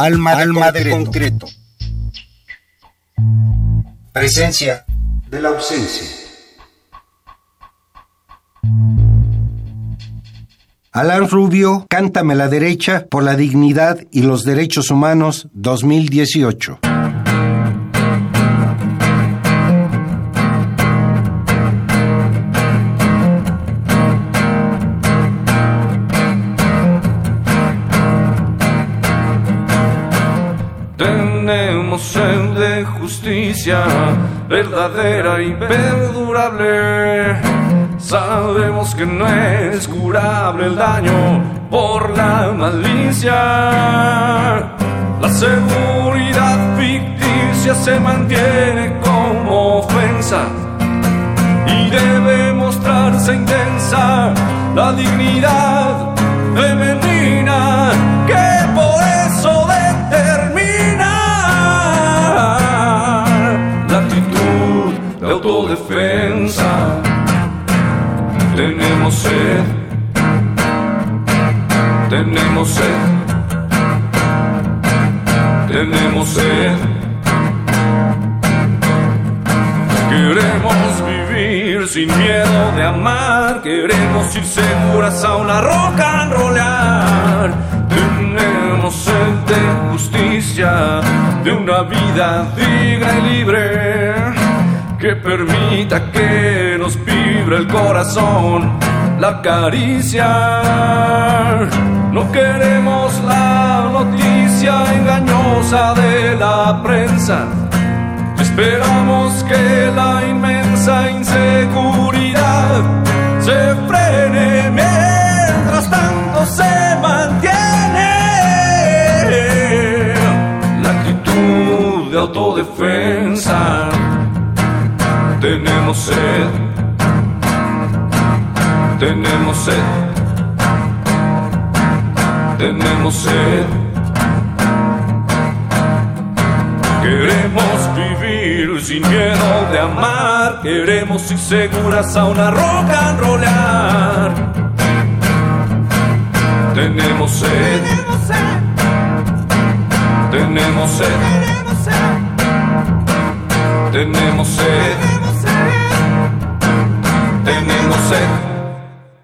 Alma, Alma de concreto. Presencia de la ausencia. Alan Rubio, Cántame la derecha por la dignidad y los derechos humanos 2018. Justicia verdadera y perdurable. Sabemos que no es curable el daño por la malicia. La seguridad ficticia se mantiene como ofensa y debe mostrarse intensa la dignidad femenina Tenemos sed, tenemos sed, tenemos sed. Queremos vivir sin miedo de amar, queremos ir seguras a una roca and. Tenemos sed de justicia, de una vida digna y libre que permita que nos vibre el corazón la caricia. No queremos la noticia engañosa de la prensa. Esperamos que la inmensa inseguridad tenemos sed, tenemos sed, tenemos sed. Queremos vivir sin miedo de amar, queremos ir seguras a una roca and rollar. Tenemos sed, tenemos sed, tenemos sed, tenemos sed. tenemos sed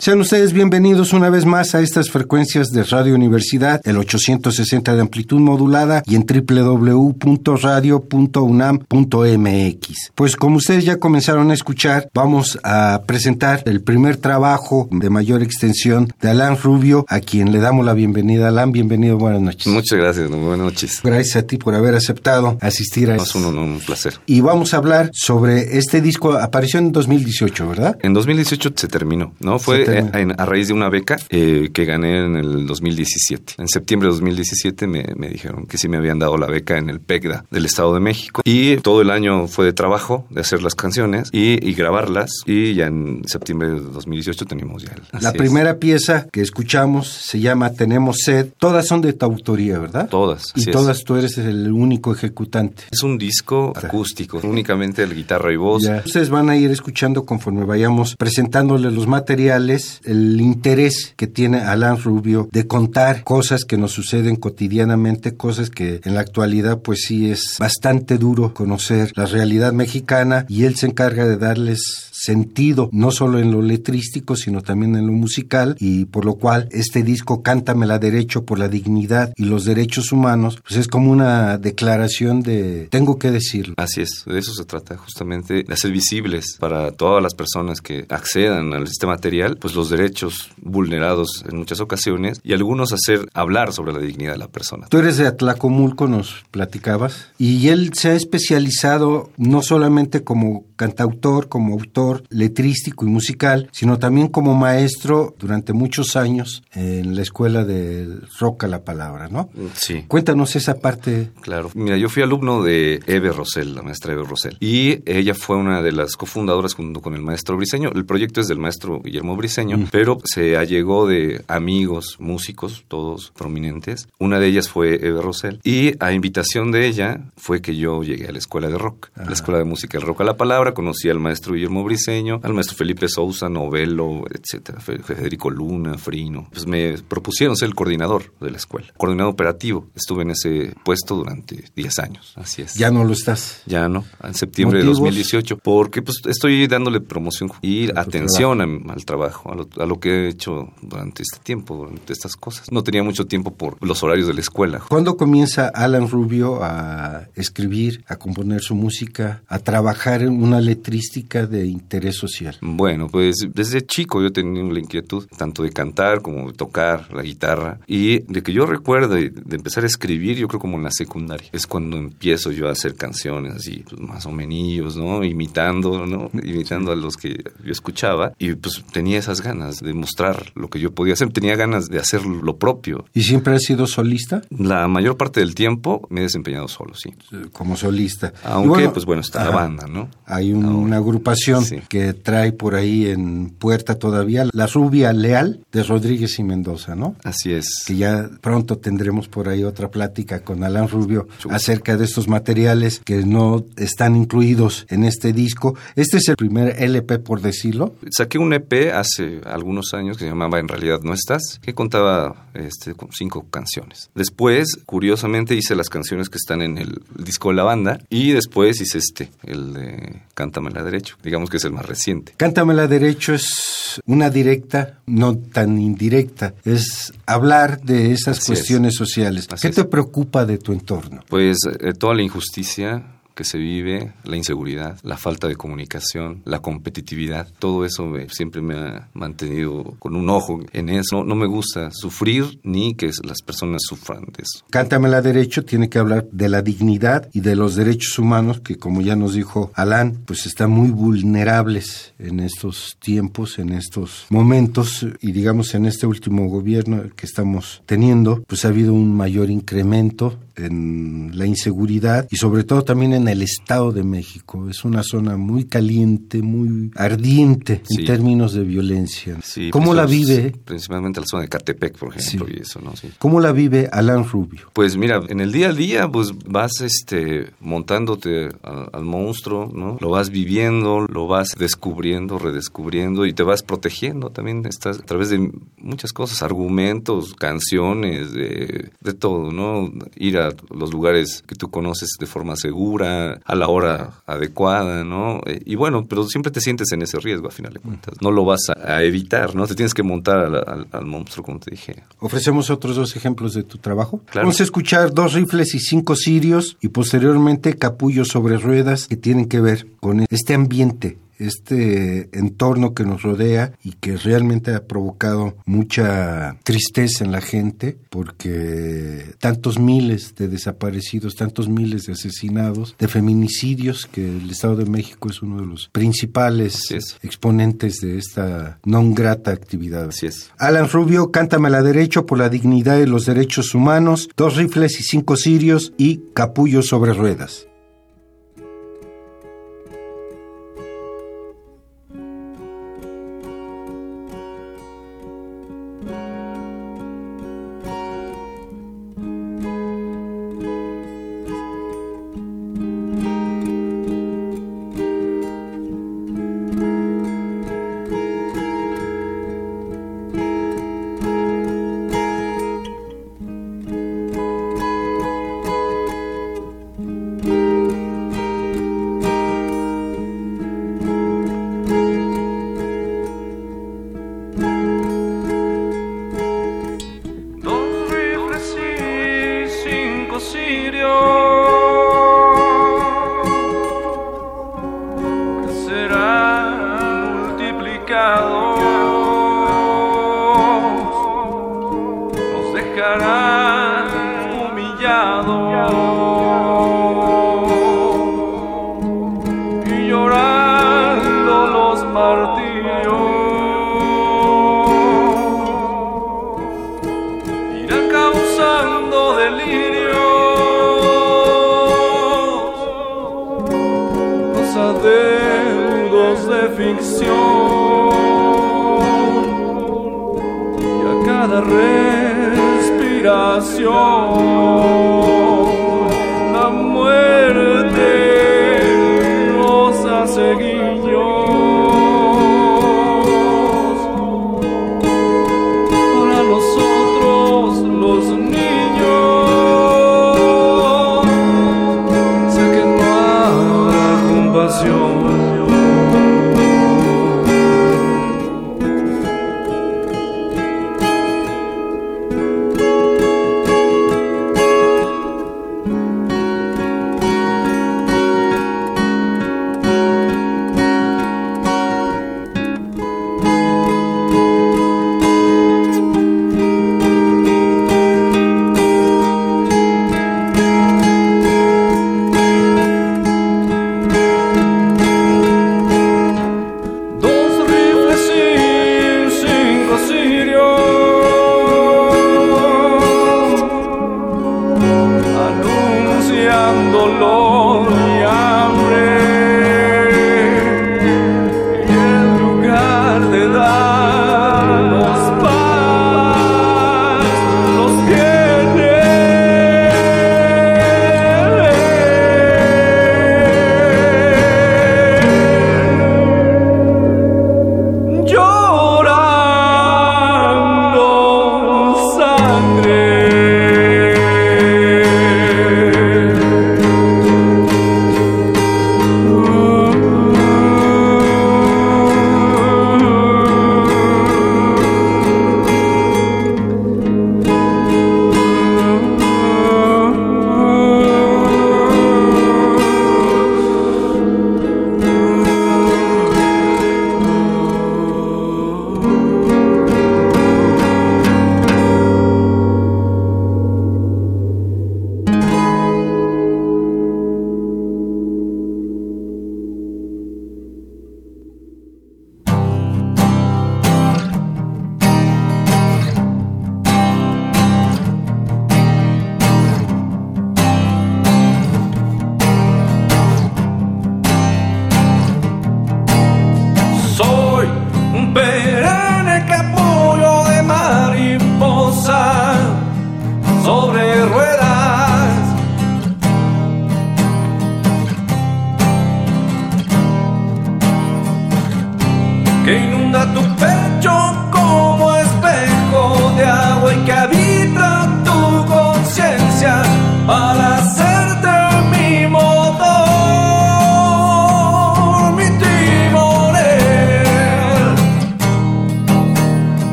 Sean ustedes bienvenidos una vez más a estas frecuencias de Radio Universidad, el 860 de amplitud modulada y en www.radio.unam.mx. Pues como ustedes ya comenzaron a escuchar, vamos a presentar el primer trabajo de mayor extensión de Alan Rubio, a quien le damos la bienvenida. Alan, bienvenido, buenas noches. Muchas gracias, buenas noches. Gracias a ti por haber aceptado asistir a Es un, un placer. Y vamos a hablar sobre este disco, apareció en 2018, ¿verdad? En 2018 se terminó, ¿no? Fue a raíz de una beca eh, que gané en el 2017. En septiembre de 2017 me, me, dijeron que sí me habían dado la beca en el PECDA del Estado de México. Y todo el año fue de trabajo, de hacer las canciones y, y grabarlas. Y ya en septiembre de 2018 teníamos ya el, La primera pieza que escuchamos se llama Tenemos Sed. Todas son de tu autoría, ¿verdad? Todas. Y todas tú eres el único ejecutante. Es un disco acústico, únicamente el guitarra y voz. Ustedes van a ir escuchando conforme vayamos presentándoles los materiales el el interés que tiene Alan Rubio de contar cosas que nos suceden cotidianamente, cosas que en la actualidad pues sí es bastante duro conocer la realidad mexicana y él se encarga de darles sentido, no solo en lo letrístico, sino también en lo musical, y por lo cual este disco Cántamela Derecho por la dignidad y los derechos humanos, pues es como una declaración de tengo que decirlo. Así es, de eso se trata justamente, de hacer visibles para todas las personas que accedan al sistema material, pues los derechos vulnerados en muchas ocasiones y algunos hacer hablar sobre la dignidad de la persona. Tú eres de Atlacomulco, nos platicabas, y él se ha especializado no solamente como cantautor, como autor letrístico y musical, sino también como maestro durante muchos años en la escuela de Roca la Palabra, ¿no? Sí. Cuéntanos esa parte. Claro. Mira, yo fui alumno de Eve Rosell, la maestra Eve Rosell, y ella fue una de las cofundadoras junto con el maestro Briseño. El proyecto es del maestro Guillermo Briseño Pero se allegó de amigos, músicos, todos prominentes. Una de ellas fue Eve Rosell. Y a invitación de ella fue que yo llegué a la escuela de rock, la escuela de música del rock a la palabra. Conocí al maestro Guillermo Briseño, al maestro Felipe Sousa, Novelo, etcétera, Federico Luna, Frino. Pues me propusieron ser el coordinador de la escuela, coordinador operativo. Estuve en ese puesto durante 10 años. Así es. Ya no lo estás. Ya no, en septiembre de 2018, porque pues estoy dándole promoción y atención al trabajo, a lo, que he hecho durante este tiempo, durante estas cosas. No tenía mucho tiempo por los horarios de la escuela. ¿Cuándo comienza Alan Rubio a escribir, a componer su música, a trabajar en una letrística de interés social? Bueno, pues desde chico yo tenía la inquietud tanto de cantar como de tocar la guitarra y de que yo recuerdo de, empezar a escribir, yo creo como en la secundaria. Es cuando empiezo yo a hacer canciones así, pues, más o menos, ¿no? Imitando, ¿no? Imitando a los que yo escuchaba y pues tenía esas ganas de mostrar lo que yo podía hacer, tenía ganas de hacer lo propio. ¿Y siempre has sido solista? La mayor parte del tiempo me he desempeñado solo, sí. Como solista. Aunque, pues bueno, está la banda, ¿no? Hay una agrupación que trae por ahí en puerta todavía La Rubia Leal de Rodríguez y Mendoza, ¿no? Así es. Que ya pronto tendremos por ahí otra plática con Alan Rubio acerca de estos materiales que no están incluidos en este disco. Este es el primer LP, por decirlo. Saqué un EP hace algunos años que se llamaba En realidad no estás, que contaba este, con cinco canciones. Después, curiosamente, hice las canciones que están en el disco de la banda y después hice este, el de Cántamela Derecho, digamos que es el más reciente. Cántamela Derecho es una directa, no tan indirecta, es hablar de esas cuestiones sociales. ¿Qué te preocupa de tu entorno? Pues eh, toda la injusticia, que se vive, la inseguridad, la falta de comunicación, la competitividad, todo eso siempre me ha mantenido con un ojo en eso. No, me gusta sufrir ni que las personas sufran de eso. Cántame derecho tiene que hablar de la dignidad y de los derechos humanos que como ya nos dijo Alan, pues están muy vulnerables en estos tiempos, en estos momentos y digamos en este último gobierno que estamos teniendo, pues ha habido un mayor incremento en la inseguridad y sobre todo también en el Estado de México. Es una zona muy caliente, muy ardiente en términos de violencia. ¿Cómo la vive? Principalmente la zona de Catepec, por ejemplo, y eso, ¿no? ¿Cómo la vive Alan Rubio? Pues mira, en el día a día, pues vas este, montándote al monstruo, ¿no? Lo vas viviendo, lo vas descubriendo, redescubriendo y te vas protegiendo también. Estás a través de muchas cosas, argumentos, canciones, de, de todo, ¿no? Ir a los lugares que tú conoces de forma segura, a la hora adecuada, ¿no? Eh, y bueno, pero siempre te sientes en ese riesgo a final de cuentas. No lo vas a, evitar, ¿no? Te tienes que montar al, monstruo, como te dije. Ofrecemos otros dos ejemplos de tu trabajo. Vamos a escuchar dos rifles y cinco sirios y posteriormente capullos sobre ruedas que tienen que ver con este ambiente este entorno que nos rodea y que realmente ha provocado mucha tristeza en la gente porque tantos miles de desaparecidos, tantos miles de asesinados, de feminicidios, que el Estado de México es uno de los principales exponentes de esta non grata actividad. Así es. Alan Rubio, Cántame la Derecho por la dignidad de los derechos humanos, dos rifles y cinco sirios y capullos sobre ruedas.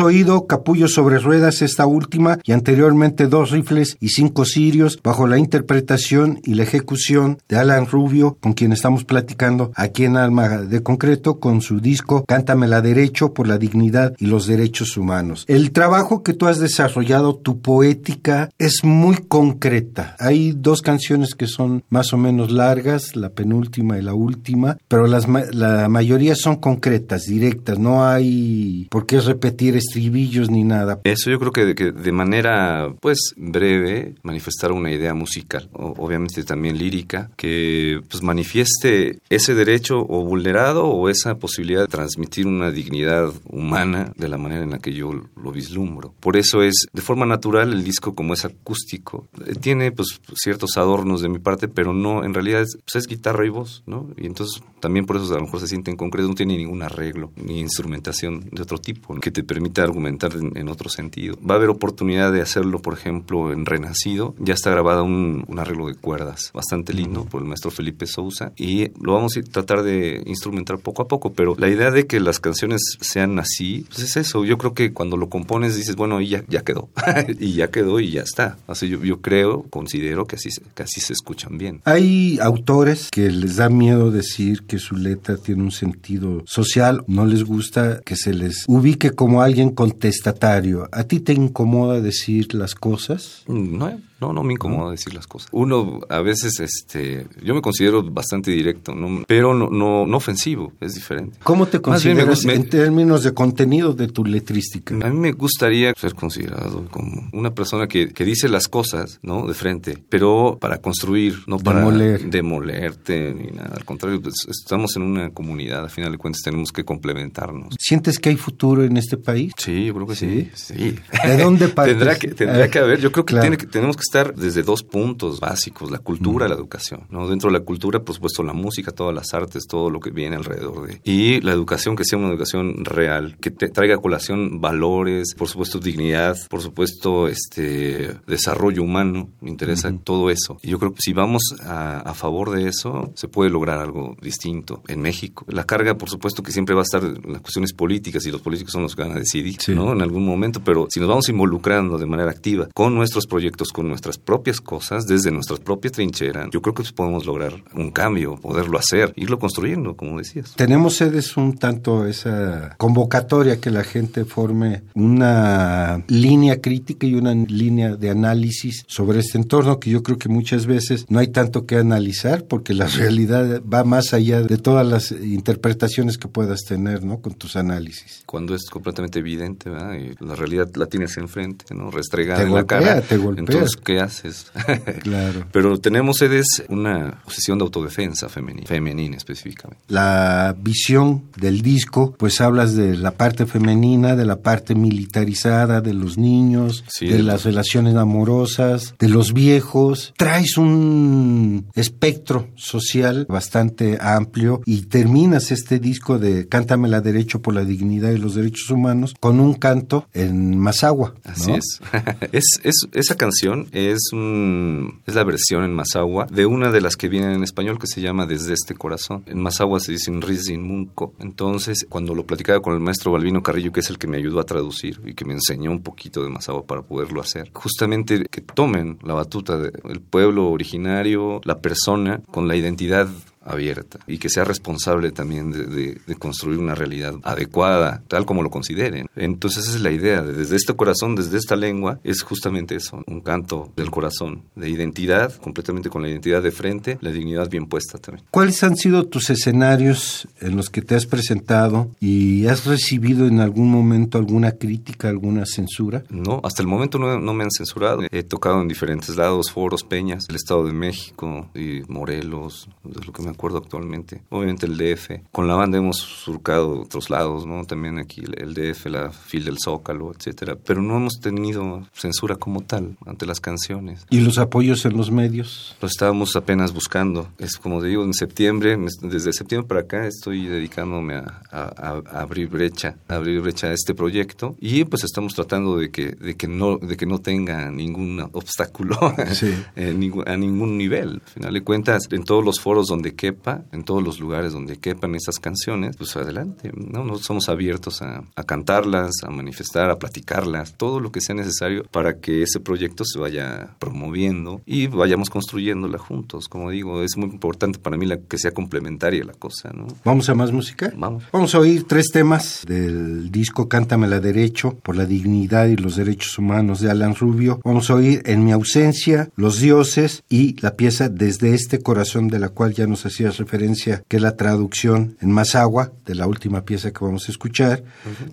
Oído Capullo sobre Ruedas, esta última, y anteriormente Dos Rifles y Cinco Sirios, bajo la interpretación y la ejecución de Alan Rubio, con quien estamos platicando aquí en Alma de Concreto, con su disco Cántamela Derecho por la Dignidad y los Derechos Humanos. El trabajo que tú has desarrollado, tu poética, es muy concreta. Hay dos canciones que son más o menos largas, la penúltima y la última, pero las, la mayoría son concretas, directas, no hay por qué repetir estribillos ni nada. Eso yo creo que de, manera pues breve manifestar una idea musical, obviamente también lírica, que pues manifieste ese derecho o vulnerado o esa posibilidad de transmitir una dignidad humana de la manera en la que yo lo vislumbro. Por eso es de forma natural el disco como es acústico, eh, tiene pues ciertos adornos de mi parte, pero no, en realidad es, pues, es guitarra y voz, ¿no? Y entonces también por eso a lo mejor se siente en concreto, no tiene ningún arreglo ni instrumentación de otro tipo que te permita argumentar en, otro sentido. Va a haber oportunidad de hacerlo, por ejemplo, en Renacido, ya está grabado un, arreglo de cuerdas bastante lindo por el maestro Felipe Sousa y lo vamos a tratar de instrumentar poco a poco, pero la idea de que las canciones sean así, pues es eso, yo creo que cuando lo compones dices, bueno, y ya, ya quedó, y ya quedó y ya está. Así yo, yo creo, considero que así, que así se escuchan bien. Hay autores que les da miedo decir que su letra tiene un sentido social, no les gusta que se les ubique como alguien contestatario. ¿A ti te incomoda decir las cosas? No, no, no me incomoda decir las cosas. Uno a veces, este, yo me considero bastante directo, ¿no? pero no, no, no ofensivo, es diferente. ¿Cómo te consideras en términos de contenido de tu letrística? A mí me gustaría ser considerado como una persona que, que dice las cosas, ¿no? De frente, pero para construir, no para demolerte ni nada. Al contrario, pues, estamos en una comunidad, a final de cuentas tenemos que complementarnos. ¿Sientes que hay futuro en este país? Sí, yo creo que sí. sí. ¿De dónde partes? tendrá que, tendrá que haber, yo creo que, tiene que tenemos que estar desde dos puntos básicos, la cultura y la educación. ¿no? Dentro de la cultura, por supuesto, la música, todas las artes, todo lo que viene alrededor de. Y la educación, que sea una educación real, que te traiga a colación valores, por supuesto, dignidad, por supuesto, este desarrollo humano, me interesa todo eso. Y yo creo que si vamos a, favor de eso, se puede lograr algo distinto en México. La carga, por supuesto, que siempre va a estar en las cuestiones políticas y los políticos son los que van a decidir, ¿no? En algún momento, pero si nos vamos involucrando de manera activa con nuestros proyectos, con nuestras propias cosas, desde nuestras propias trincheras, yo creo que podemos lograr un cambio, poderlo hacer, irlo construyendo, como decías. Tenemos sedes un tanto esa convocatoria que la gente forme una línea crítica y una línea de análisis sobre este entorno que yo creo que muchas veces no hay tanto que analizar porque la realidad va más allá de todas las interpretaciones que puedas tener, ¿no? Con tus análisis. Cuando es completamente evidente, ¿verdad? Y la realidad la tienes enfrente, ¿no? Restregada en la cara. Te golpea. Entonces, ¿qué haces? claro. Pero tenemos sedes una posición de autodefensa femenina, femenina específicamente. La visión del disco, pues hablas de la parte femenina, de la parte militarizada, de los niños, de las relaciones amorosas, de los viejos. Traes un espectro social bastante amplio y terminas este disco de Cántame la derecho por la dignidad y los derechos humanos con un canto en Mazagua. Así es. es. es. Esa canción es, es la versión en Mazagua de una de las que vienen en español que se llama Desde este corazón. En Mazagua se dice Rizin Munco. Entonces, cuando lo platicaba con el maestro Balbino Carrillo, que es el que me ayudó a traducir y que me enseñó un poquito de Mazagua para poderlo hacer, justamente que tomen la batuta del pueblo originario, la persona, con la identidad abierta y que sea responsable también de, construir una realidad adecuada, tal como lo consideren. Entonces esa es la idea, desde este corazón, desde esta lengua, es justamente eso, un canto del corazón, de identidad, completamente con la identidad de frente, la dignidad bien puesta también. ¿Cuáles han sido tus escenarios en los que te has presentado y has recibido en algún momento alguna crítica, alguna censura? No, hasta el momento no, no me han censurado. He tocado en diferentes lados, foros, peñas, el Estado de México y Morelos, de lo que me acuerdo actualmente. Obviamente el DF. Con la banda hemos surcado otros lados, ¿no? También aquí el DF, la FIL del Zócalo, etcétera. Pero no hemos tenido censura como tal ante las canciones. ¿Y los apoyos en los medios? Lo estábamos apenas buscando. Es como digo, en septiembre, desde septiembre para acá estoy dedicándome a, abrir brecha, a abrir brecha a este proyecto. Y pues estamos tratando de que, de que, no, de que no tenga ningún obstáculo a ningún nivel. Al final de cuentas, en todos los foros donde quede quepa, en todos los lugares donde quepan esas canciones, pues adelante, ¿no? Nosotros somos abiertos a, a cantarlas, a manifestar, a platicarlas, todo lo que sea necesario para que ese proyecto se vaya promoviendo y vayamos construyéndola juntos. Como digo, es muy importante para mí la, que sea complementaria la cosa, ¿no? ¿Vamos a más música? Vamos. Vamos a oír tres temas del disco Cántamela Derecho por la dignidad y los derechos humanos de Alan Rubio. Vamos a oír En mi ausencia, Los dioses y la pieza Desde este corazón de la cual ya nos hacías referencia, que es la traducción en más agua de la última pieza que vamos a escuchar,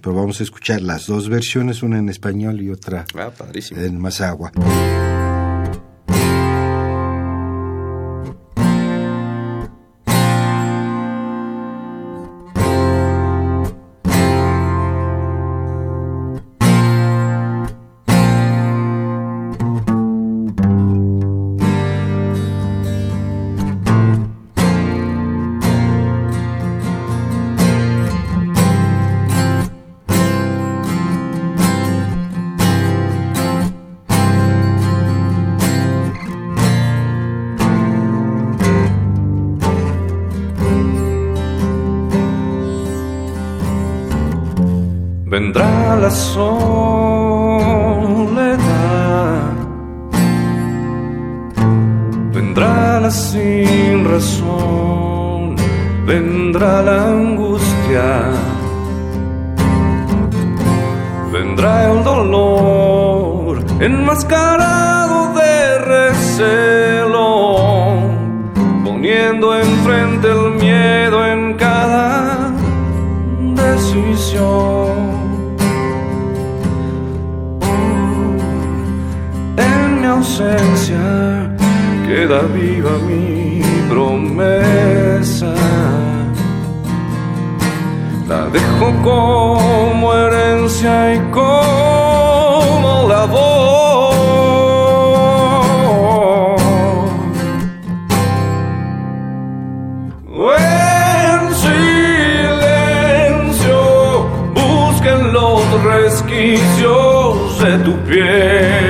pero vamos a escuchar las dos versiones, una en español y otra Ah, en más sin razón, vendrá la angustia, vendrá el dolor enmascarado de recelo, poniendo enfrente el miedo en cada decisión. En mi ausencia queda viva mi promesa. La dejo como herencia y como labor. En silencio busquen los resquicios de tu piel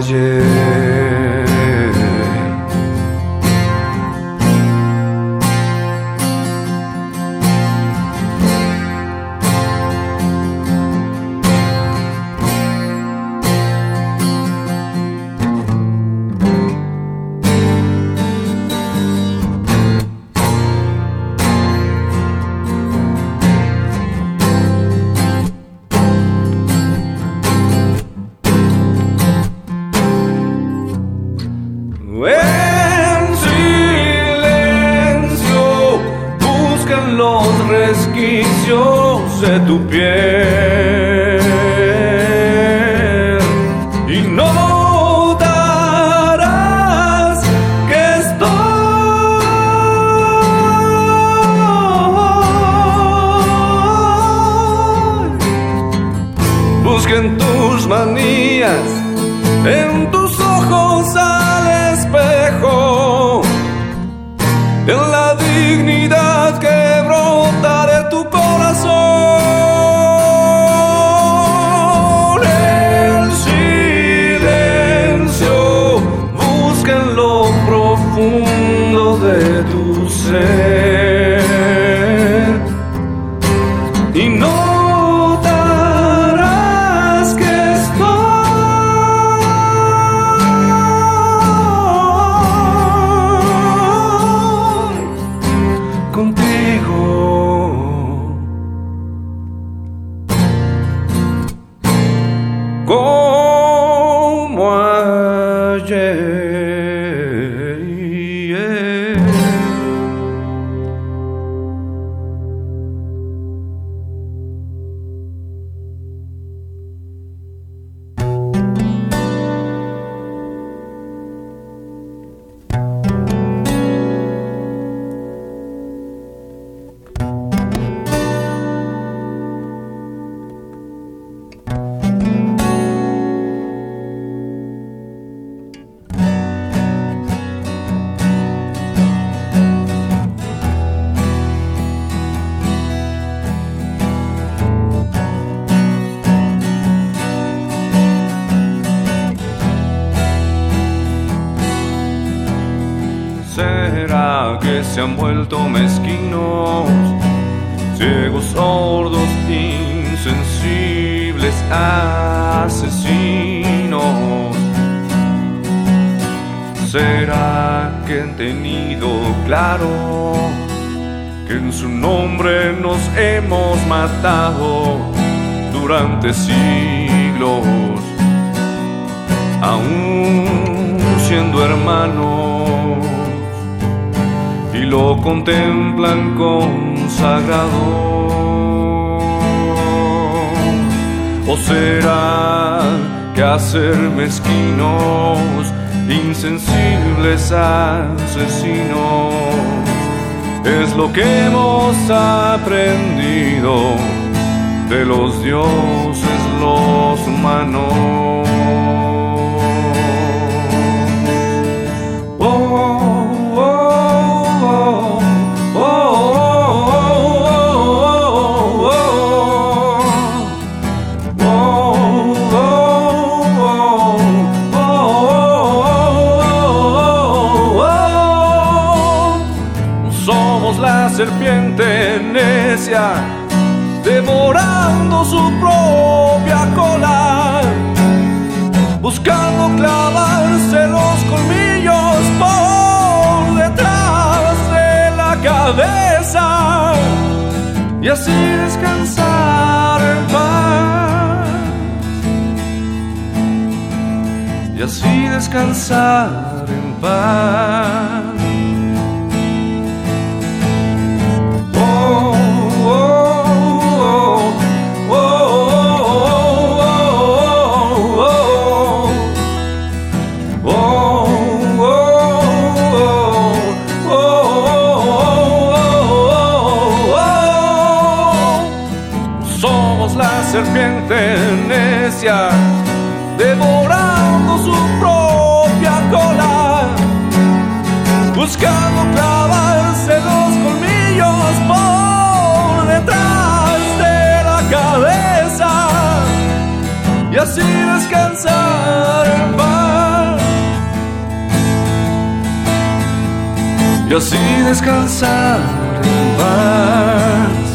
como tu piel se han vuelto mezquinos, ciegos, sordos, insensibles, asesinos? ¿Será que han tenido claro que en su nombre nos hemos matado durante siglos? Aún siendo hermanos lo contemplan consagrado. ¿O será que hacer mezquinos, insensibles asesinos, es lo que hemos aprendido de los dioses los humanos? Y así descansar en paz. Y así descansar en paz. Así descansar en paz.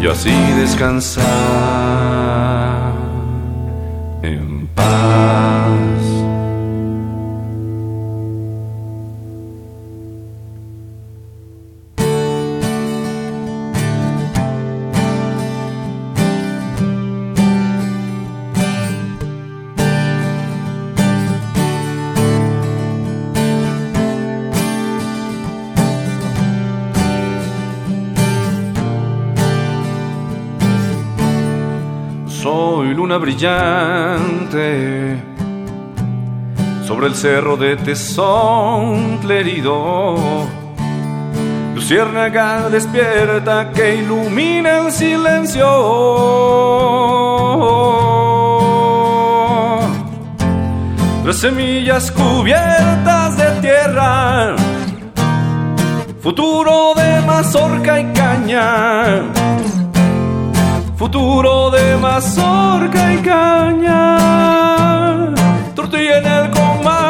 y así descansar brillante sobre el cerro de Tesón herido. Luciérnaga despierta que ilumina el silencio. Tres semillas cubiertas de tierra, futuro de mazorca y caña futuro de mazorca y caña, tortilla en el comal.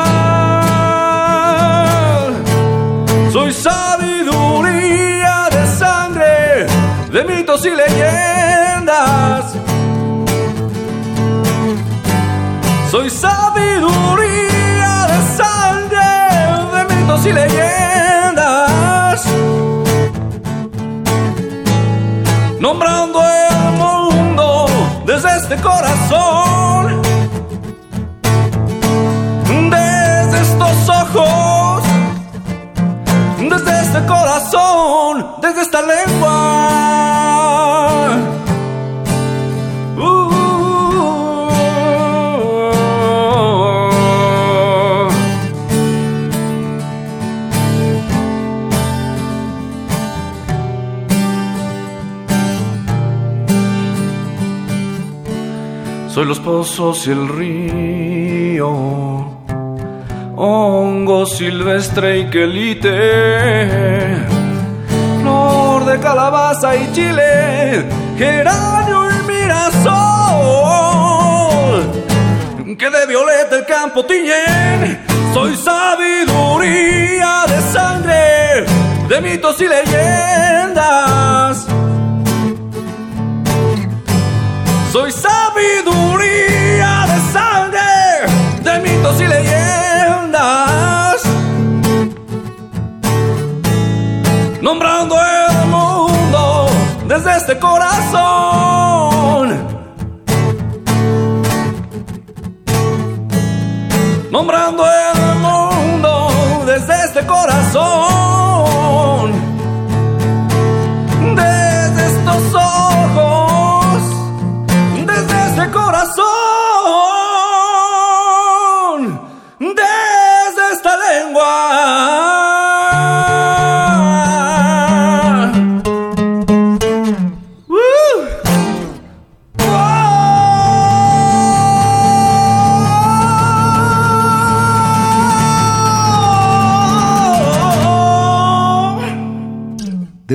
Soy sabiduría de sangre, de mitos y leyendas. Soy sabiduría de sangre, de mitos y leyendas. Nombrando desde corazón, desde estos ojos, desde este corazón, desde esta lengua. Soy los pozos y el río, hongo silvestre y quelite, flor de calabaza y chile, geranio y mirasol, que de violeta el campo tiñen. Soy sabiduría de sangre, de mitos y leyendas Soy sabiduría de sangre, de mitos y leyendas. Nombrando el mundo desde este corazón. Nombrando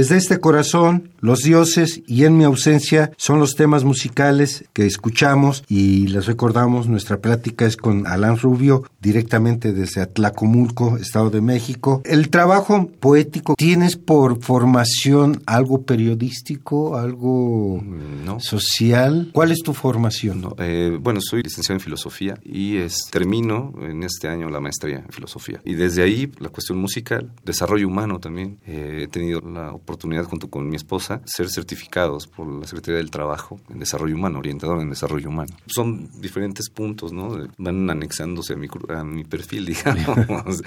Desde este corazón, los dioses y en mi ausencia son los temas musicales que escuchamos y les recordamos, nuestra plática es con Alan Rubio, directamente desde Atlacomulco, Estado de México. El trabajo poético, ¿tienes por formación algo periodístico, algo mm, social? ¿Cuál es tu formación? Eh, bueno, soy licenciado en filosofía y es, termino en este año la maestría en filosofía. Y desde ahí la cuestión musical, desarrollo humano también. Eh, he tenido la oportunidad oportunidad junto con mi esposa ser certificados por la Secretaría del Trabajo en Desarrollo Humano, orientador en Desarrollo Humano. Son diferentes puntos, ¿no? Van anexándose a mi, a mi perfil, digamos.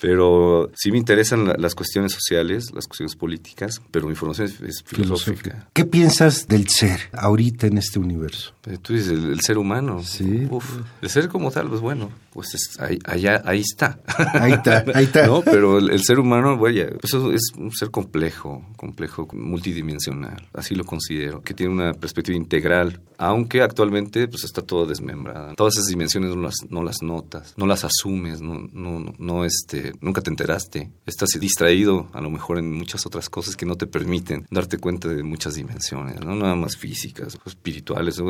Pero sí me interesan las cuestiones sociales, las cuestiones políticas, pero mi formación es, filosófica. ¿Qué piensas del ser ahorita en este universo? Eh, tú dices, el, ser humano. Sí. Uf, el ser como tal, pues bueno, pues ahí, allá, ahí está. Ahí está, ahí está. ¿No? Pero el, ser humano, vaya, pues es un ser complejo, complejo, multidimensional. Así lo considero, que tiene una perspectiva integral, aunque actualmente pues está todo desmembrada. Todas esas dimensiones no las, no las notas, no las asumes, no, no, no, este, nunca te enteraste. Estás distraído a lo mejor en muchas otras cosas que no te permiten darte cuenta de muchas dimensiones, no nada más físicas, espirituales.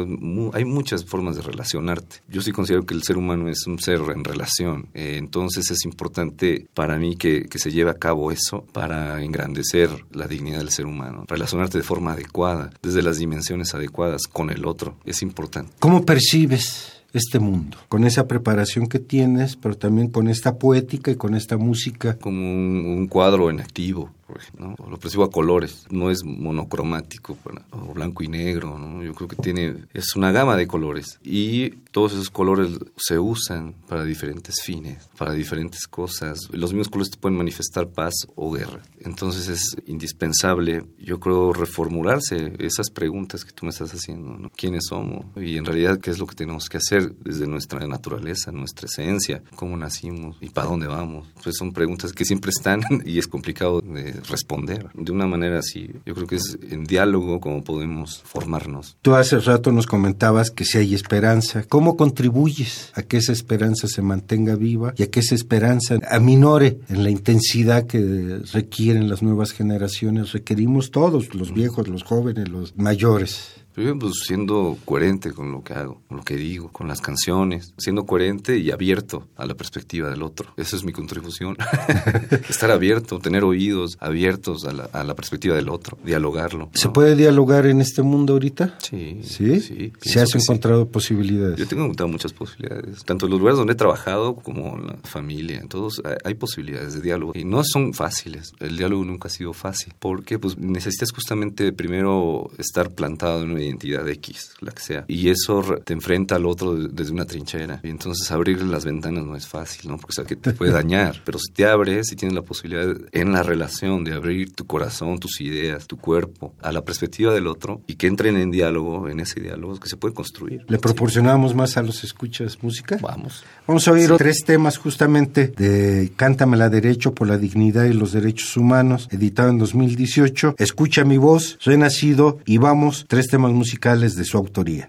Hay muchas formas de relacionarte. Yo sí considero que el ser humano es un ser en relación. Eh, entonces es importante para mí que, que se lleve a cabo eso para engrandecer la dignidad del ser humano. Relacionarte de forma adecuada, desde las dimensiones adecuadas con el otro. Es importante. ¿Cómo percibes este mundo, con esa preparación que tienes, pero también con esta poética y con esta música. Como un, cuadro en activo, ¿no? Lo percibo a colores, no es monocromático, o blanco y negro, ¿no? Yo creo que tiene, es una gama de colores y todos esos colores se usan para diferentes fines, para diferentes cosas. Los mismos colores te pueden manifestar paz o guerra. Entonces es indispensable, yo creo, reformularse esas preguntas que tú me estás haciendo, ¿no? ¿Quiénes somos? Y en realidad, ¿qué es lo que tenemos que hacer desde nuestra naturaleza, nuestra esencia? ¿Cómo nacimos? ¿Y para dónde vamos? Pues son preguntas que siempre están y es complicado de responder de una manera así. Yo creo que es en diálogo como podemos formarnos. Tú hace rato nos comentabas que si hay esperanza, ¿cómo contribuyes a que esa esperanza se mantenga viva y a que esa esperanza aminore en la intensidad que requieren las nuevas generaciones? Requerimos todos, los viejos, los jóvenes, los mayores. Yo, pues, siendo coherente con lo que hago, con lo que digo, con las canciones, siendo coherente y abierto a la perspectiva del otro. Esa es mi contribución. Estar abierto, tener oídos abiertos a la, a la perspectiva del otro, dialogarlo. ¿Se puede dialogar en este mundo ahorita? Sí. ¿Sí? sí ¿Se has encontrado posibilidades? Yo tengo encontrado muchas posibilidades. Tanto en los lugares donde he trabajado como en la familia, en todos hay posibilidades de diálogo. Y no son fáciles. El diálogo nunca ha sido fácil. Porque pues necesitas justamente primero estar plantado en una identidad X, la que sea. Y eso te enfrenta al otro desde una trinchera. Y entonces abrir las ventanas no es fácil, ¿no? Porque o sea, que te puede dañar. Pero si te abres y tienes la posibilidad en la relación de abrir tu corazón, tus ideas, tu cuerpo a la perspectiva del otro y que entren en diálogo, en ese diálogo que se puede construir. ¿Le proporcionamos más a los escuchas música? Vamos. Vamos a oír tres temas justamente de Cántamela Derecho por la Dignidad y los Derechos Humanos, editado en 2018. Escucha mi voz, Renacido y vamos, tres temas musicales de su autoría.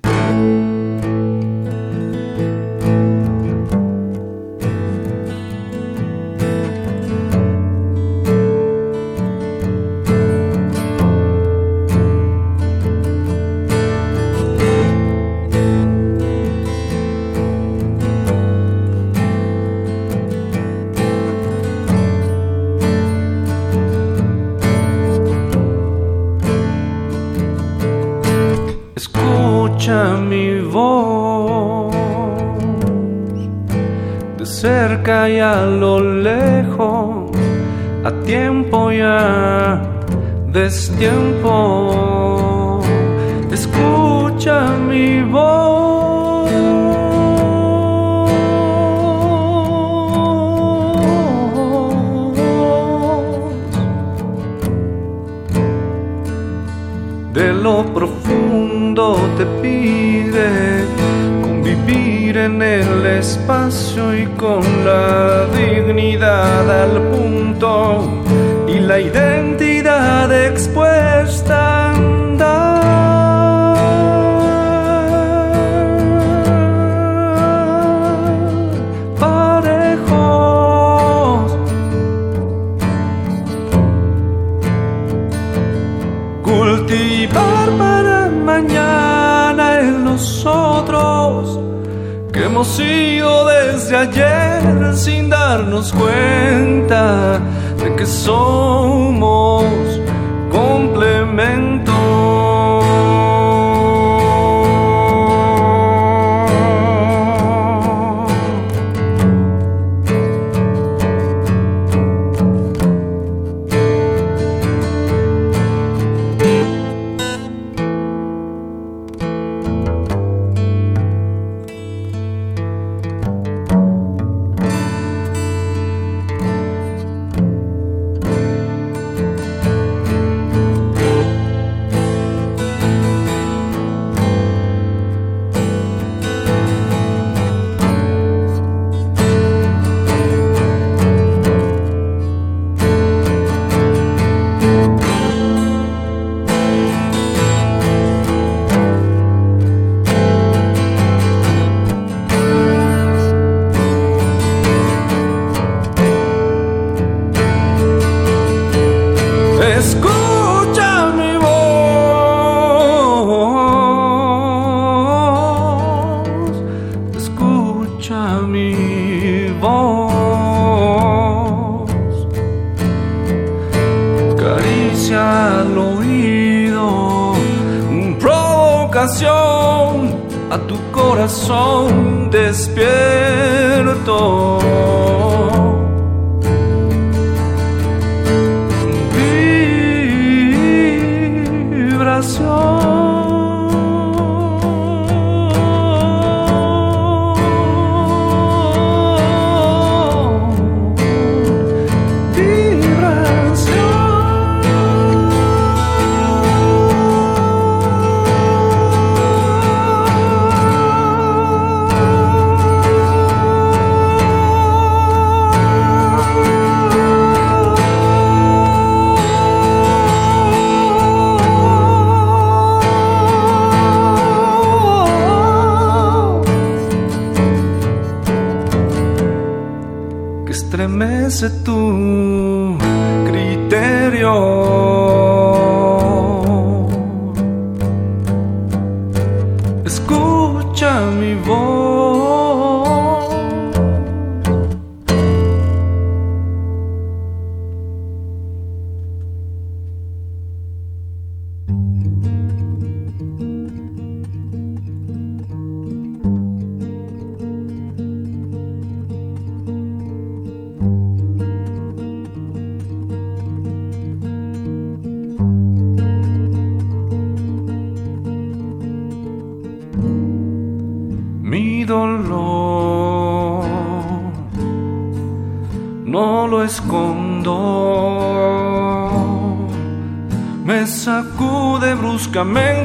Te pide convivir en el espacio y con la dignidad al punto y la identidad expuesta. Hemos sido desde ayer sin darnos cuenta de que somos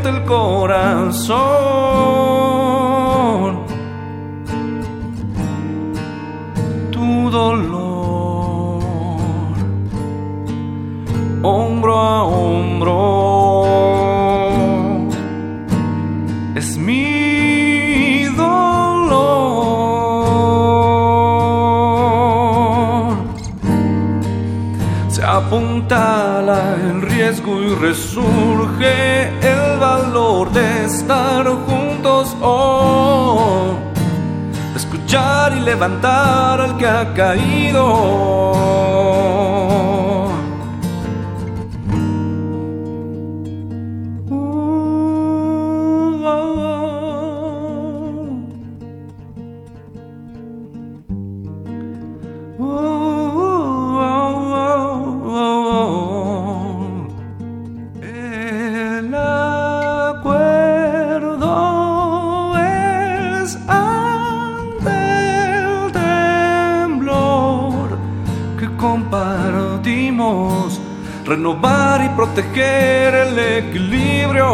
el corazón. Riesgo y resurge de estar juntos oh, escuchar y levantar al que ha caído. Renovar y proteger el equilibrio.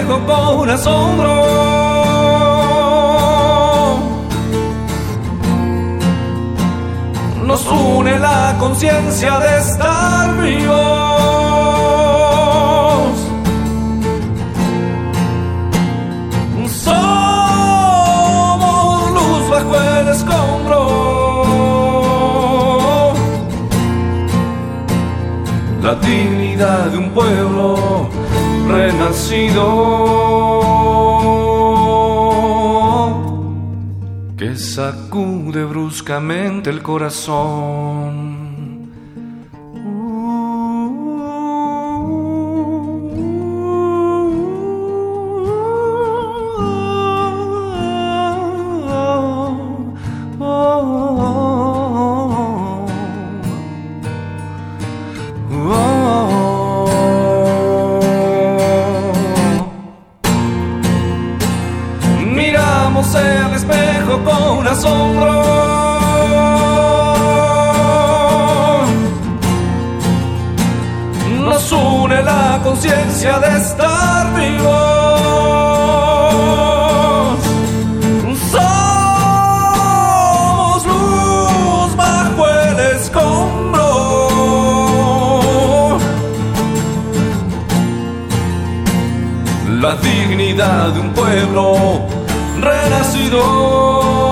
Espejo con asombro. Nos une la conciencia de estar vivos. Somos luz bajo el escombro. La dignidad de un pueblo renacido que sacude bruscamente el corazón. Pueblo renacido.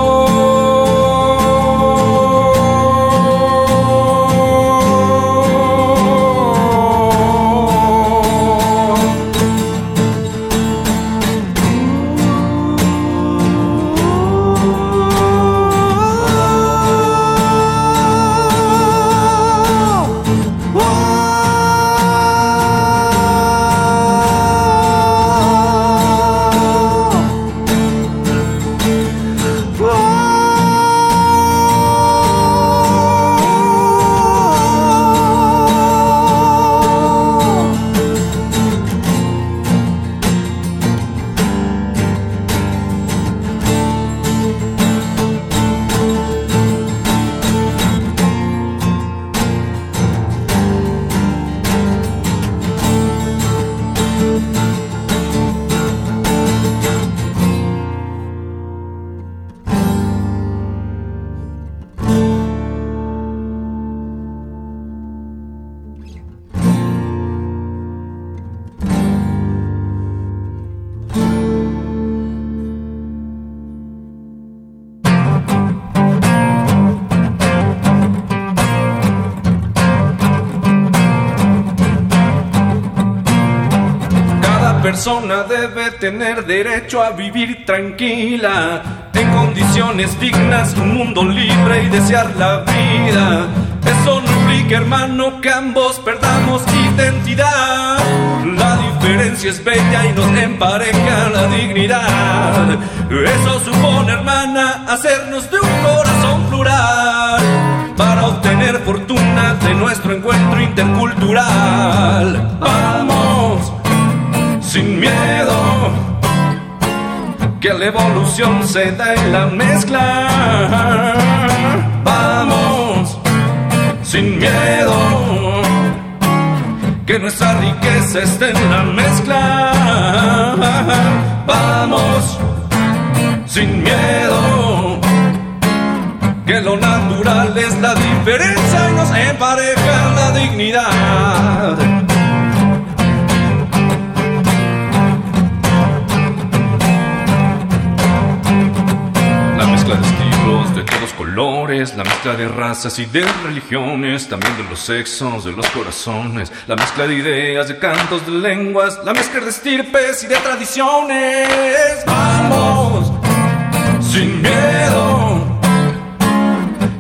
Debe tener derecho a vivir tranquila, en condiciones dignas, un mundo libre y desear la vida. Eso no implica, hermano, que ambos perdamos identidad. La diferencia es bella y nos empareja la dignidad. Eso supone, hermana, hacernos de un corazón plural para obtener fortuna de nuestro encuentro intercultural. Vamos sin miedo, que la evolución se da en la mezcla. Vamos, sin miedo, que nuestra riqueza esté en la mezcla. Vamos, sin miedo, que lo natural es la diferencia y nos empareja la dignidad. La mezcla de razas y de religiones, también de los sexos, de los corazones, la mezcla de ideas, de cantos, de lenguas, la mezcla de estirpes y de tradiciones. Vamos, sin miedo,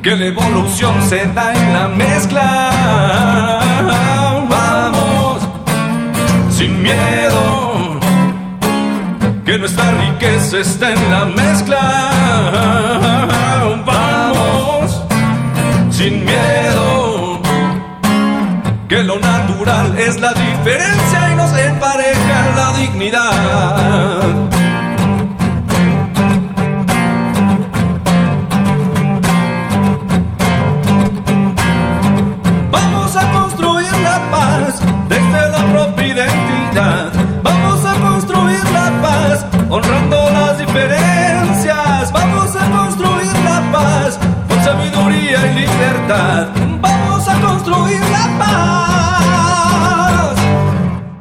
que la evolución se da en la mezcla. Vamos, sin miedo nuestra riqueza está en la mezcla. Vamos, sin miedo, que lo natural es la diferencia y nos empareja la dignidad. Vamos a construir la paz honrando las diferencias, vamos a construir la paz con sabiduría y libertad. Vamos a construir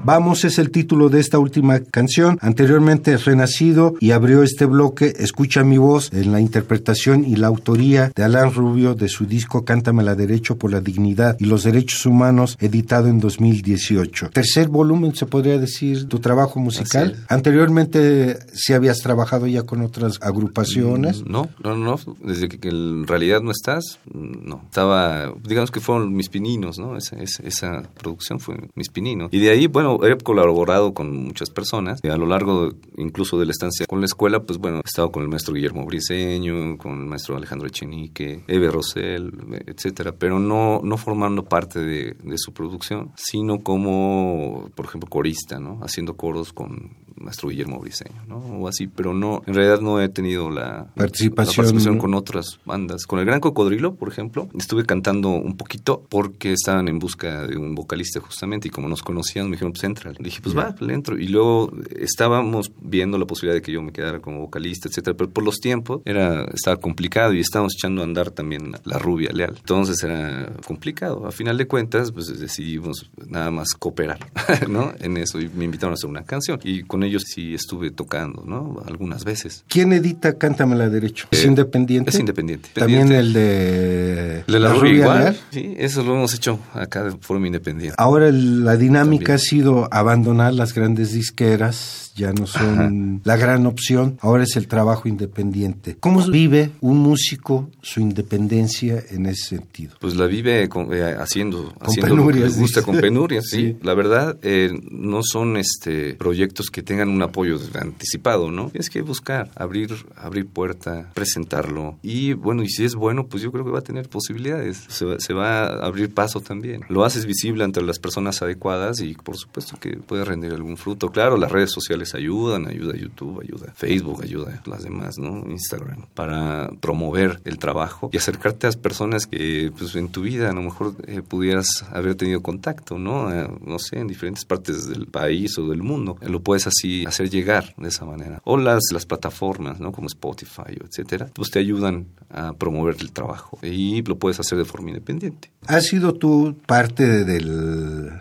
Vamos es el título de esta última canción. Anteriormente Renacido y abrió este bloque Escucha mi voz en la interpretación y la autoría de Alan Rubio de su disco Cántame la Derecho por la Dignidad y los Derechos Humanos, editado en 2018. Tercer volumen, se podría decir, tu trabajo musical. Anteriormente, si habías trabajado ya con otras agrupaciones. No, no, no. Desde que, en realidad no estás, no. Estaba, digamos que fueron mis pininos, ¿no? Esa, esa, esa producción fue mis pininos. Y de ahí, bueno, he colaborado con muchas personas. A lo largo incluso de la estancia con la escuela, pues bueno, he estado con el maestro Guillermo Briseño, con el maestro Alejandro Echenique, Eve Rosell, etcétera, pero no, no formando parte de, de su producción, sino como, por ejemplo, corista, ¿no? Haciendo coros con maestro Guillermo Briseño, ¿no? O así, pero no, en realidad no he tenido la participación, con otras bandas. Con el Gran Cocodrilo, por ejemplo, estuve cantando un poquito porque estaban en busca de un vocalista justamente y como nos conocían me dijeron, pues entra. dije, pues va, le entro. Y luego estábamos viendo la posibilidad de que yo me quedara como vocalista, etcétera, pero por los tiempos era estaba complicado y estábamos echando a andar también la rubia leal. Entonces era complicado. A final de cuentas, pues decidimos nada más cooperar, ¿no? En eso y me invitaron a hacer una canción y con ellos sí estuve tocando, ¿no? Algunas veces. ¿Quién edita Cántame la Derecho? ¿Es eh, independiente? Es independiente. También el de, de la, rubia, igual. Sí, eso lo hemos hecho acá de forma independiente. Ahora la dinámica ha sido abandonar las grandes disqueras ya no son la gran opción, ahora es el trabajo independiente. ¿Cómo vive un músico su independencia en ese sentido? Pues la vive eh, haciendo, con penurias, le gusta con penurias, sí. La verdad, eh, no son este proyectos que tengan un apoyo anticipado, ¿no? Tienes que buscar, abrir, abrir puerta, presentarlo. Y bueno, y si es bueno, pues yo creo que va a tener posibilidades. Se, se va a abrir paso también. Lo haces visible ante las personas adecuadas y por supuesto que puede rendir algún fruto. Claro, las redes sociales ayudan, ayuda YouTube, ayuda Facebook, ayuda las demás, ¿no? Instagram, para promover el trabajo y acercarte a las personas que pues en tu vida a lo mejor eh, pudieras haber tenido contacto, ¿no? Eh, no sé, en diferentes partes del país o del mundo. lo puedes así hacer llegar de esa manera. O las, las plataformas, ¿no? Como Spotify, etcétera, pues te ayudan a promover el trabajo y lo puedes hacer de forma independiente. ¿Has sido tú parte del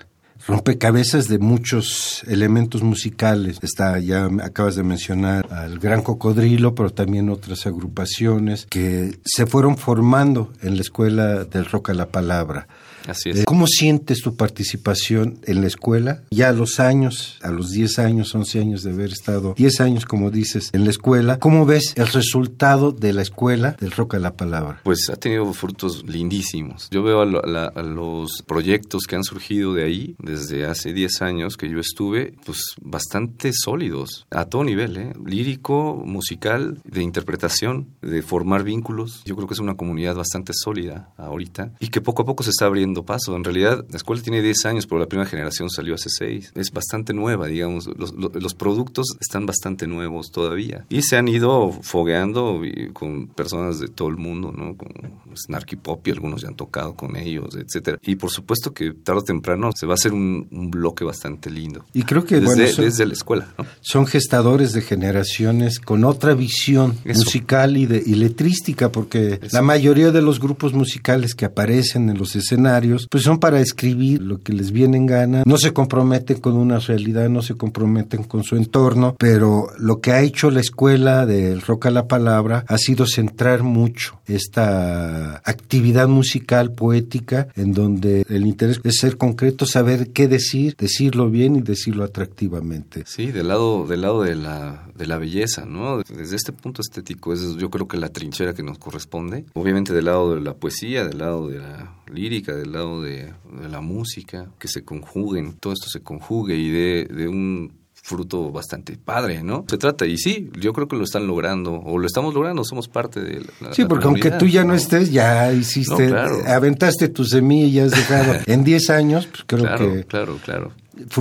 rompecabezas de muchos elementos musicales. Está, ya acabas de mencionar al Gran Cocodrilo, pero también otras agrupaciones que se fueron formando en la escuela del rock a la palabra. Así es. ¿Cómo sientes tu participación en la escuela? Ya a los años, a los 10 años, 11 años de haber estado, 10 años como dices, en la escuela, ¿cómo ves el resultado de la escuela del rock a la palabra? Pues ha tenido frutos lindísimos. Yo veo a, los proyectos que han surgido de ahí desde hace 10 años que yo estuve, pues bastante sólidos, a todo nivel, ¿eh? lírico, musical, de interpretación, de formar vínculos. Yo creo que es una comunidad bastante sólida ahorita y que poco a poco se está abriendo paso. En realidad, la escuela tiene 10 años, pero la primera generación salió hace 6. Es bastante nueva, digamos. Los, productos están bastante nuevos todavía. Y se han ido fogueando con personas de todo el mundo, ¿no? Con Snarky Pop y algunos ya han tocado con ellos, etcétera. Y por supuesto que tarde o temprano se va a hacer un, bloque bastante lindo. Y creo que desde, desde la escuela, Son gestadores de generaciones con otra visión musical y, de, y letrística, porque la mayoría de los grupos musicales que aparecen en los escenarios pues son para escribir lo que les viene en gana, no se comprometen con una realidad, no se comprometen con su entorno, pero lo que ha hecho la escuela del rock a la palabra ha sido centrar mucho esta actividad musical poética en donde el interés es ser concreto, saber qué decir, decirlo bien y decirlo atractivamente. Sí, del lado del lado de la de la belleza, ¿no? Desde este punto estético es yo creo que la trinchera que nos corresponde. Obviamente del lado de la poesía, del lado de la lírica, del lado de, la música, que se conjuguen, todo esto se conjugue y de, de un fruto bastante padre, ¿no? Se trata, y sí, yo creo que lo están logrando, o lo estamos logrando, somos parte de la. Sí, porque aunque tú ya no, estés, ya hiciste, aventaste tus semillas, dejado en 10 años, pues creo que. Claro, claro.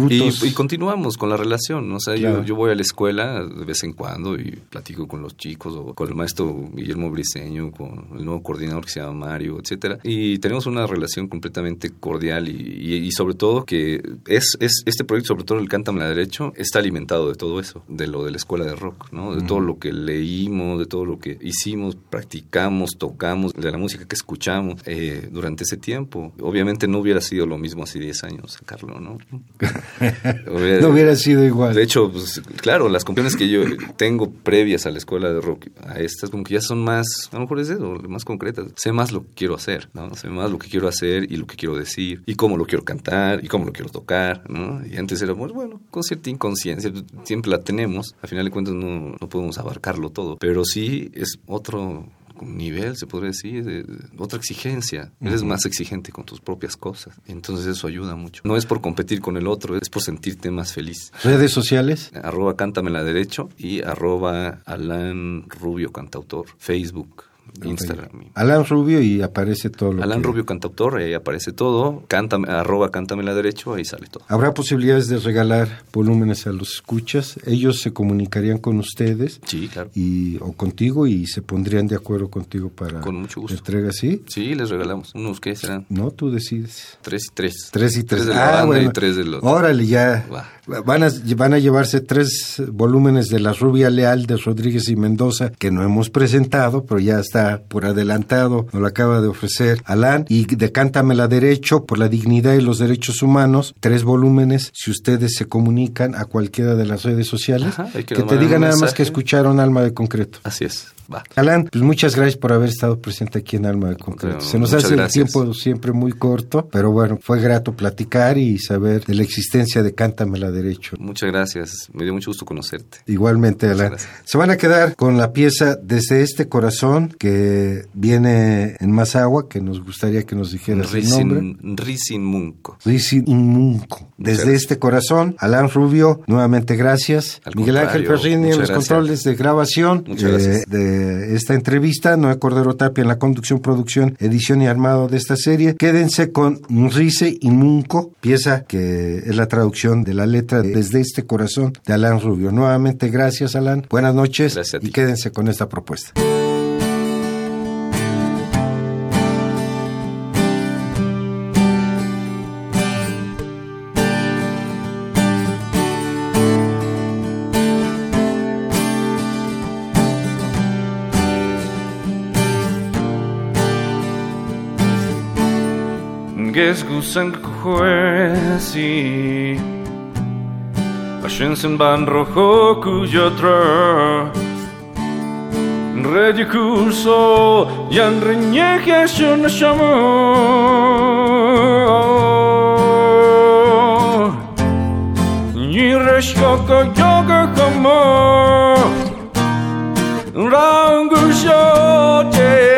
Y, continuamos con la relación. O sea, yo, voy a la escuela de vez en cuando y platico con los chicos o con el maestro Guillermo Briseño, con el nuevo coordinador que se llama Mario, etcétera. Y tenemos una relación completamente cordial y, sobre todo que es, es este proyecto, sobre todo el Cántame la Derecho, está alimentado de todo eso, de lo de la escuela de rock, ¿no? De todo lo que leímos, de todo lo que hicimos, practicamos, tocamos, de la música que escuchamos eh, durante ese tiempo. Obviamente no hubiera sido lo mismo hace 10 años sacarlo, ¿no? No hubiera sido igual. De hecho, pues, claro, las canciones que yo tengo previas a la escuela de rock, a estas como que ya son más, a lo mejor es eso, más concretas. Sé más lo que quiero hacer, ¿no? Sé más lo que quiero hacer y lo que quiero decir, y cómo lo quiero cantar, y cómo lo quiero tocar, ¿no? Y antes era, pues, bueno, con cierta inconsciencia, siempre la tenemos, al final de cuentas no, no podemos abarcarlo todo, pero sí es otro nivel, se podría decir, de, otra exigencia. Eres más exigente con tus propias cosas. Entonces eso ayuda mucho. No es por competir con el otro, es por sentirte más feliz. ¿Redes sociales? Arroba cántame la derecho y arroba Alan Rubio Cantautor. Facebook. Instagram. Alan Rubio y aparece todo lo Alan Rubio cantautor, ahí aparece todo. Cántame, arroba cántame la derecho, ahí sale todo. ¿Habrá posibilidades de regalar volúmenes a los escuchas? ¿Ellos se comunicarían con ustedes? Sí, claro. Y, o contigo y se pondrían de acuerdo contigo para con mucho gusto. entrega, ¿sí? Sí, les regalamos. ¿Unos qué serán? No, tú decides. Tres y tres. Tres y tres. tres de la ah, banda y tres de los... Órale, ya. Van a, van a llevarse tres volúmenes de La Rubia Leal de Rodríguez y Mendoza, que no hemos presentado, pero ya está por adelantado, nos lo acaba de ofrecer Alan, y de Cántamela Derecho por la dignidad y los derechos humanos, tres volúmenes, si ustedes se comunican a cualquiera de las redes sociales, que, te digan nada más que escucharon Alma de Concreto. Así es. Alan, pues muchas gracias por haber estado presente aquí en Alma de Concreto. Se nos hace el tiempo siempre muy corto, pero bueno, fue grato platicar y saber de la existencia de Cántamela Derecho. Muchas gracias, me dio mucho gusto conocerte. Igualmente, Alan. Se van a quedar con la pieza Desde este corazón que viene en más agua, que nos gustaría que nos dijeras el nombre. Munco. Risin Munco. Desde este corazón, Alan Rubio, nuevamente gracias. Miguel Ángel Ferrini en los controles de grabación. Muchas gracias. Eh, esta entrevista. Noé Cordero Tapia en la conducción, producción, edición y armado de esta serie. Quédense con Rice y Munco, pieza que es la traducción de la letra Desde este corazón de Alan Rubio. Nuevamente, gracias, Alan. Buenas noches y quédense con esta propuesta. Gezgusen juezi Ascensen ban rojo cuyotra Redicurso yan reñeje shun shamu Ni reshkoko yoga como Rangu shote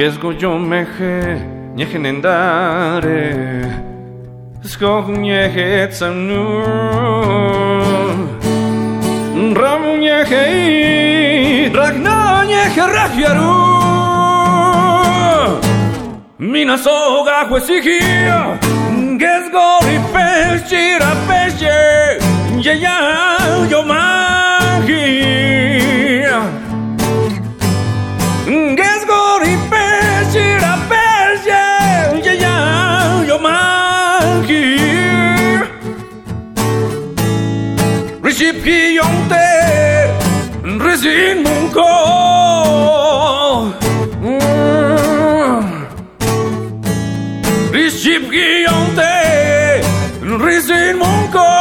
Gezgo yo meje nieje nendare Skog nieje tsamnur Ramunieche Ragnanieche Rachiaru Mina soga Huesigia Gesgori pesci ra pesce Ya ya yo magi Rizin munko Rizin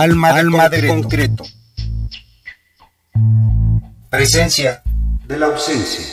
Alma, Alma de concreto. Presencia de la ausencia.